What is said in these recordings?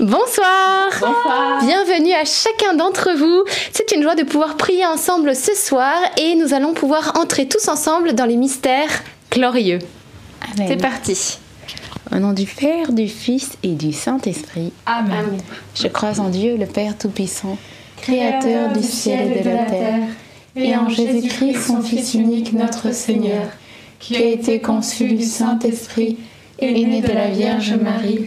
Bonsoir. Bienvenue à chacun d'entre vous. C'est une joie de pouvoir prier ensemble ce soir et nous allons pouvoir entrer tous ensemble dans les mystères glorieux. C'est parti. Au nom du Père, du Fils et du Saint-Esprit. Amen. Je crois en Dieu, le Père Tout-Puissant, Créateur du ciel et de la terre, et en Jésus-Christ, son Fils unique, notre Seigneur, qui a été conçu du Saint-Esprit et né de la Vierge Marie,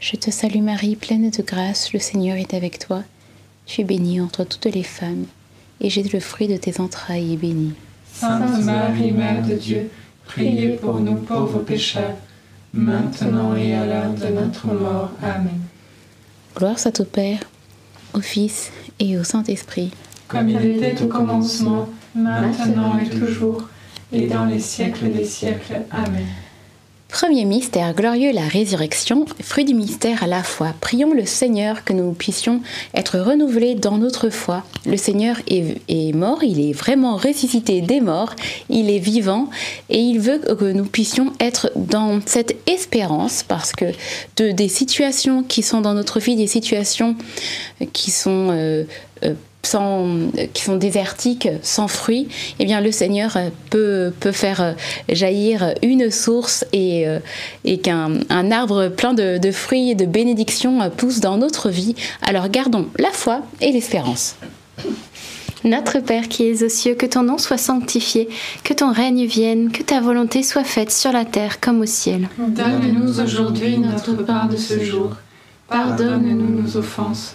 Je te salue Marie, pleine de grâce, le Seigneur est avec toi. Tu es bénie entre toutes les femmes, et Jésus, le fruit de tes entrailles, est béni. Sainte Marie, Mère de Dieu, priez pour nous pauvres pécheurs, maintenant et à l'heure de notre mort. Amen. Gloire soit au Père, au Fils et au Saint-Esprit. Comme il était au commencement, maintenant et toujours, et dans les siècles des siècles. Amen. Premier mystère glorieux, la résurrection, fruit du mystère à la foi. Prions le Seigneur que nous puissions être renouvelés dans notre foi. Le Seigneur est, mort, il est vraiment ressuscité des morts, il est vivant et il veut que nous puissions être dans cette espérance parce que de, des situations qui sont dans notre vie, des situations qui sont euh, euh, sans, qui sont désertiques, sans fruits, eh bien le Seigneur peut, peut faire jaillir une source et, et qu'un un arbre plein de, de fruits et de bénédictions pousse dans notre vie. Alors gardons la foi et l'espérance. Notre Père qui es aux cieux, que ton nom soit sanctifié, que ton règne vienne, que ta volonté soit faite sur la terre comme au ciel. Donne-nous aujourd'hui notre pain de ce jour. Pardonne-nous nos offenses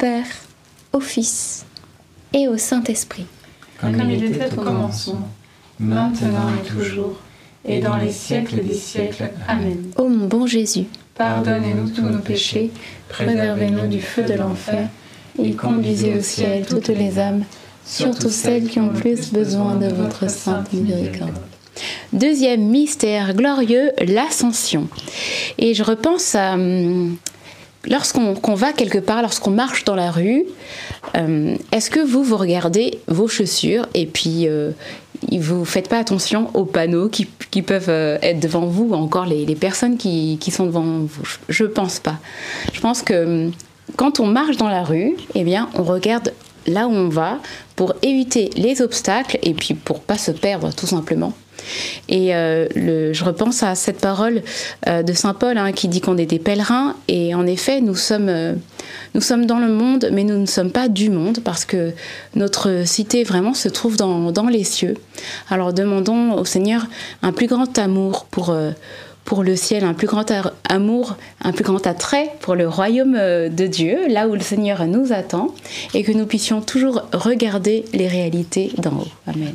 Père, au Fils et au Saint-Esprit. Comme il était au commencement, maintenant et toujours, et dans les siècles des siècles. Amen. Ô mon bon Jésus, Pardonnez-nous tous nos péchés, préservez-nous du feu de l'enfer, et conduisez au ciel toutes les âmes, surtout celles qui ont plus besoin de votre sainte miséricorde. Deuxième mystère glorieux, l'ascension. Et je repense à hum, lorsqu'on qu'on va quelque part, lorsqu'on marche dans la rue, euh, est-ce que vous vous regardez vos chaussures et puis euh, vous faites pas attention aux panneaux qui, peuvent euh, être devant vous ou encore les, personnes qui, sont devant vous? Je- Je pense pas. Je pense que quand on marche dans la rue, eh bien, on regarde là où on va pour éviter les obstacles et puis pour pas se perdre tout simplement. Et euh, je repense à cette parole euh, de Saint Paul hein, qui dit qu'on est des pèlerins et en effet nous sommes, euh, nous sommes dans le monde mais nous ne sommes pas du monde parce que notre cité vraiment se trouve dans, dans les cieux. Alors demandons au Seigneur un plus grand amour pour, pour le ciel, un plus grand amour, un plus grand attrait pour le royaume de Dieu, là où le Seigneur nous attend, et que nous puissions toujours regarder les réalités d'en haut. Amen.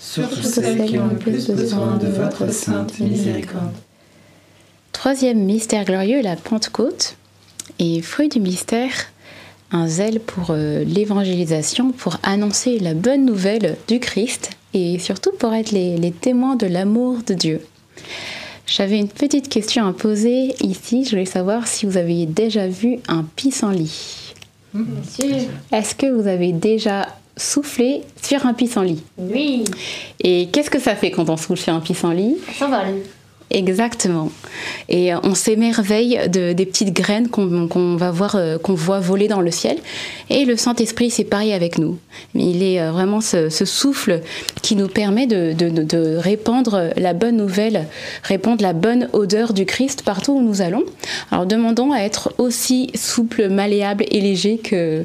surtout celles qui ont le plus besoin de votre sainte miséricorde. Troisième mystère glorieux, la Pentecôte. Et fruit du mystère, un zèle pour euh, l'évangélisation, pour annoncer la bonne nouvelle du Christ et surtout pour être les, les témoins de l'amour de Dieu. J'avais une petite question à poser ici. Je voulais savoir si vous avez déjà vu un pissenlit. Monsieur. Est-ce que vous avez déjà soufflé sur un pissenlit Oui. Et qu'est-ce que ça fait quand on souffle sur un pissenlit Ça va. Exactement. Et euh, on s'émerveille de, des petites graines qu'on va voir, euh, qu'on voit voler dans le ciel. Et le Saint-Esprit, c'est pareil avec nous. Il est euh, vraiment ce, ce souffle qui nous permet de, de- de- de répandre la bonne nouvelle, répandre la bonne odeur du Christ partout où nous allons. Alors demandons à être aussi souple, malléable et léger que,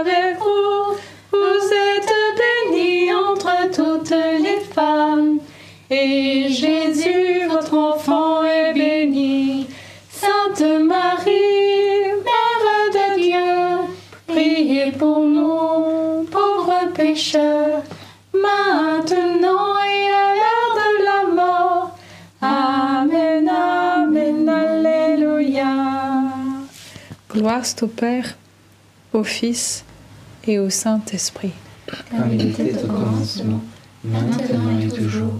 Gloire au Père, au Fils et au Saint-Esprit. Comme il était au commencement, maintenant et toujours,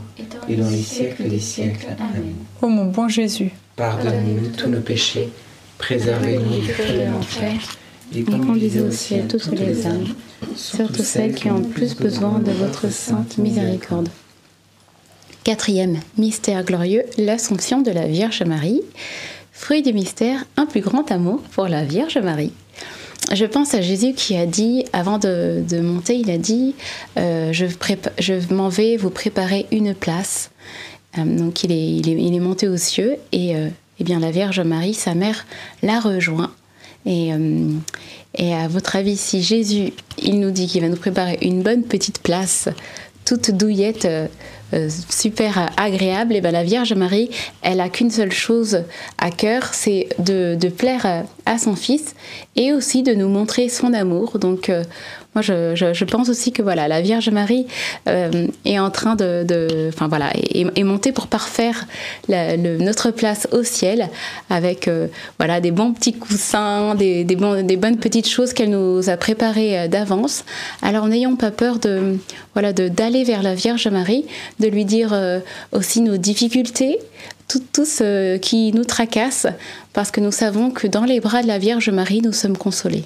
et dans les siècles des siècles. Amen. Ô mon bon Jésus, Pardonnez-nous tous nos péchés, préservez-nous du feu de l'enfer, et conduisez au ciel toutes les âmes, surtout celles qui ont le plus besoin de votre sainte miséricorde. Quatrième mystère glorieux, l'Assomption de la Vierge Marie. Fruit du mystère, un plus grand amour pour la Vierge Marie. Je pense à Jésus qui a dit, avant de, monter, il a dit, euh, je, m'en vais vous préparer une place. Euh, donc il est, monté aux cieux et euh, eh bien, la Vierge Marie, sa mère, l'a rejoint. Et, et à votre avis, si Jésus, il nous dit qu'il va nous préparer une bonne petite place, toute douillette, euh, super agréable, et ben la Vierge Marie, elle a qu'une seule chose à cœur, c'est de, de plaire à, à son Fils et aussi de nous montrer son amour. Donc euh, moi, je, pense aussi que voilà, la Vierge Marie euh, est en train de, enfin voilà, est, montée pour parfaire notre place au ciel avec euh, voilà des bons petits coussins, des, bonnes petites choses qu'elle nous a préparées euh, d'avance. Alors n'ayons pas peur de voilà d'aller vers la Vierge Marie, de lui dire aussi nos difficultés, tout, tout ce qui nous tracasse, parce que nous savons que dans les bras de la Vierge Marie, nous sommes consolés.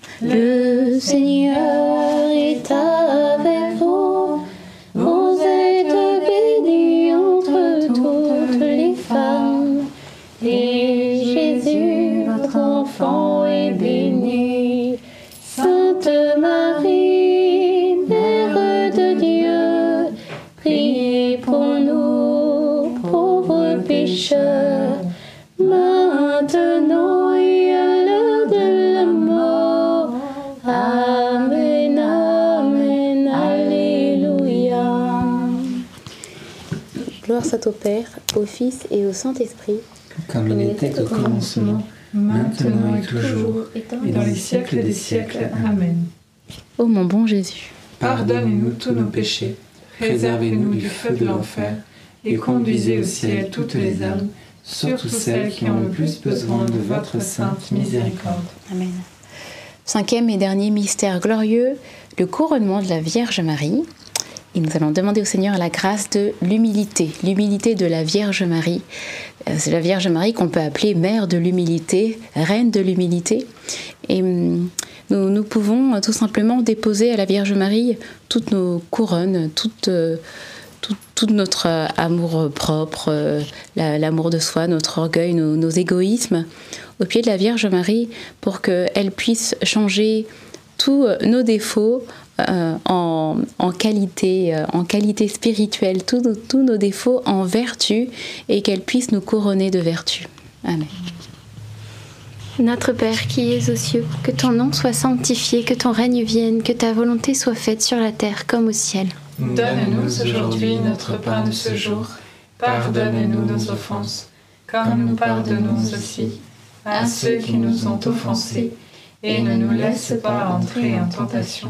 Le Seigneur est avec Gloire soit au Père, au Fils et au Saint-Esprit. Comme il était au commencement, maintenant et toujours, et dans les siècles des siècles. Amen. Ô mon bon Jésus, Pardonnez-nous tous nos péchés, préservez-nous du feu de l'enfer, et conduisez au ciel toutes les âmes, surtout celles qui ont le plus besoin de votre sainte miséricorde. Amen. Cinquième et dernier mystère glorieux, le couronnement de la Vierge Marie. Et nous allons demander au Seigneur la grâce de l'humilité, l'humilité de la Vierge Marie. Euh, C'est la Vierge Marie qu'on peut appeler mère de l'humilité, reine de l'humilité. Et hum, nous, pouvons euh, tout simplement déposer à la Vierge Marie toutes nos couronnes, toutes, euh, tout, notre amour propre, la- l'amour de soi, notre orgueil, nos, nos égoïsmes, au pied de la Vierge Marie pour qu'elle puisse changer tous nos défauts euh, en, en qualité, euh, en qualité spirituelle, tous nos- tous nos défauts en vertu et qu'elle puisse nous couronner de vertu. Amen. Notre Père qui es aux cieux, que ton nom soit sanctifié, que ton règne vienne, que ta volonté soit faite sur la terre comme au ciel. Donne-nous aujourd'hui notre pain de ce jour. Pardonne-nous nos offenses, comme nous pardonnons aussi à ceux qui nous ont offensés. Et ne nous laisse pas entrer en tentation,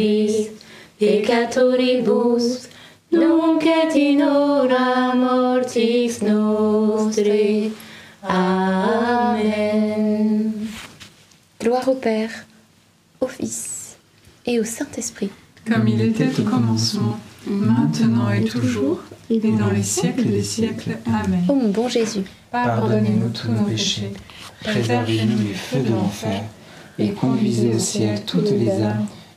nobis peccatoribus, nunc et in hora mortis nostre. Amen. Gloire au Père, au Fils et au Saint-Esprit. Comme il était au commencement, maintenant et toujours, et dans les siècles des siècles. Amen. Ô mon bon Jésus, Pardonnez-nous tous nos péchés, préservez-nous du feu de l'enfer, et conduisez au ciel toutes les âmes,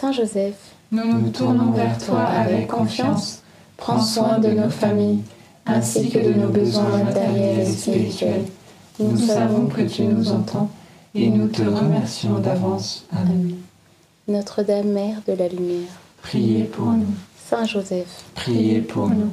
Saint Joseph, Nous nous tournons vers toi avec confiance. Prends soin de nos familles ainsi que de nos besoins matériels et spirituels. Nous savons que tu nous entends et nous te remercions d'avance. Amen. Notre-Dame Mère de la Lumière, Priez pour nous. Saint Joseph, Priez pour nous.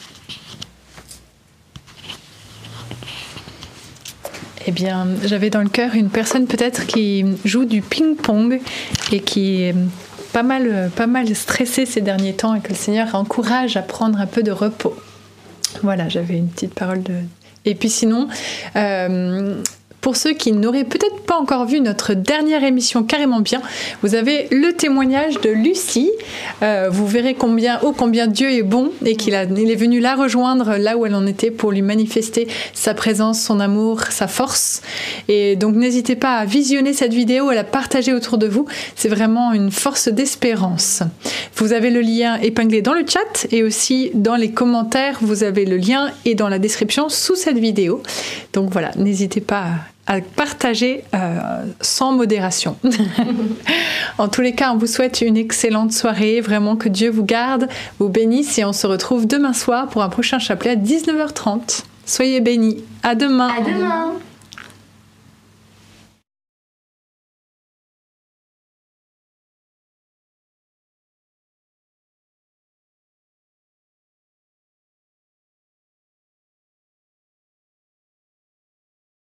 Eh bien, j'avais dans le cœur une personne peut-être qui joue du ping-pong et qui est pas mal, pas mal stressée ces derniers temps et que le Seigneur encourage à prendre un peu de repos. Voilà, j'avais une petite parole de... Et puis sinon, euh, pour ceux qui n'auraient peut-être pas encore vu notre dernière émission carrément bien, vous avez le témoignage de Lucie. Euh, vous verrez combien, oh combien Dieu est bon et qu'il est venu la rejoindre là où elle en était pour lui manifester sa présence, son amour, sa force. Et donc n'hésitez pas à visionner cette vidéo, à la partager autour de vous. C'est vraiment une force d'espérance. Vous avez le lien épinglé dans le chat et aussi dans les commentaires. Vous avez le lien et dans la description sous cette vidéo. Donc voilà, n'hésitez pas à partager euh, sans modération. en tous les cas, on vous souhaite une excellente soirée, vraiment que Dieu vous garde, vous bénisse et on se retrouve demain soir pour un prochain chapelet à 19h30. Soyez bénis. À demain. À demain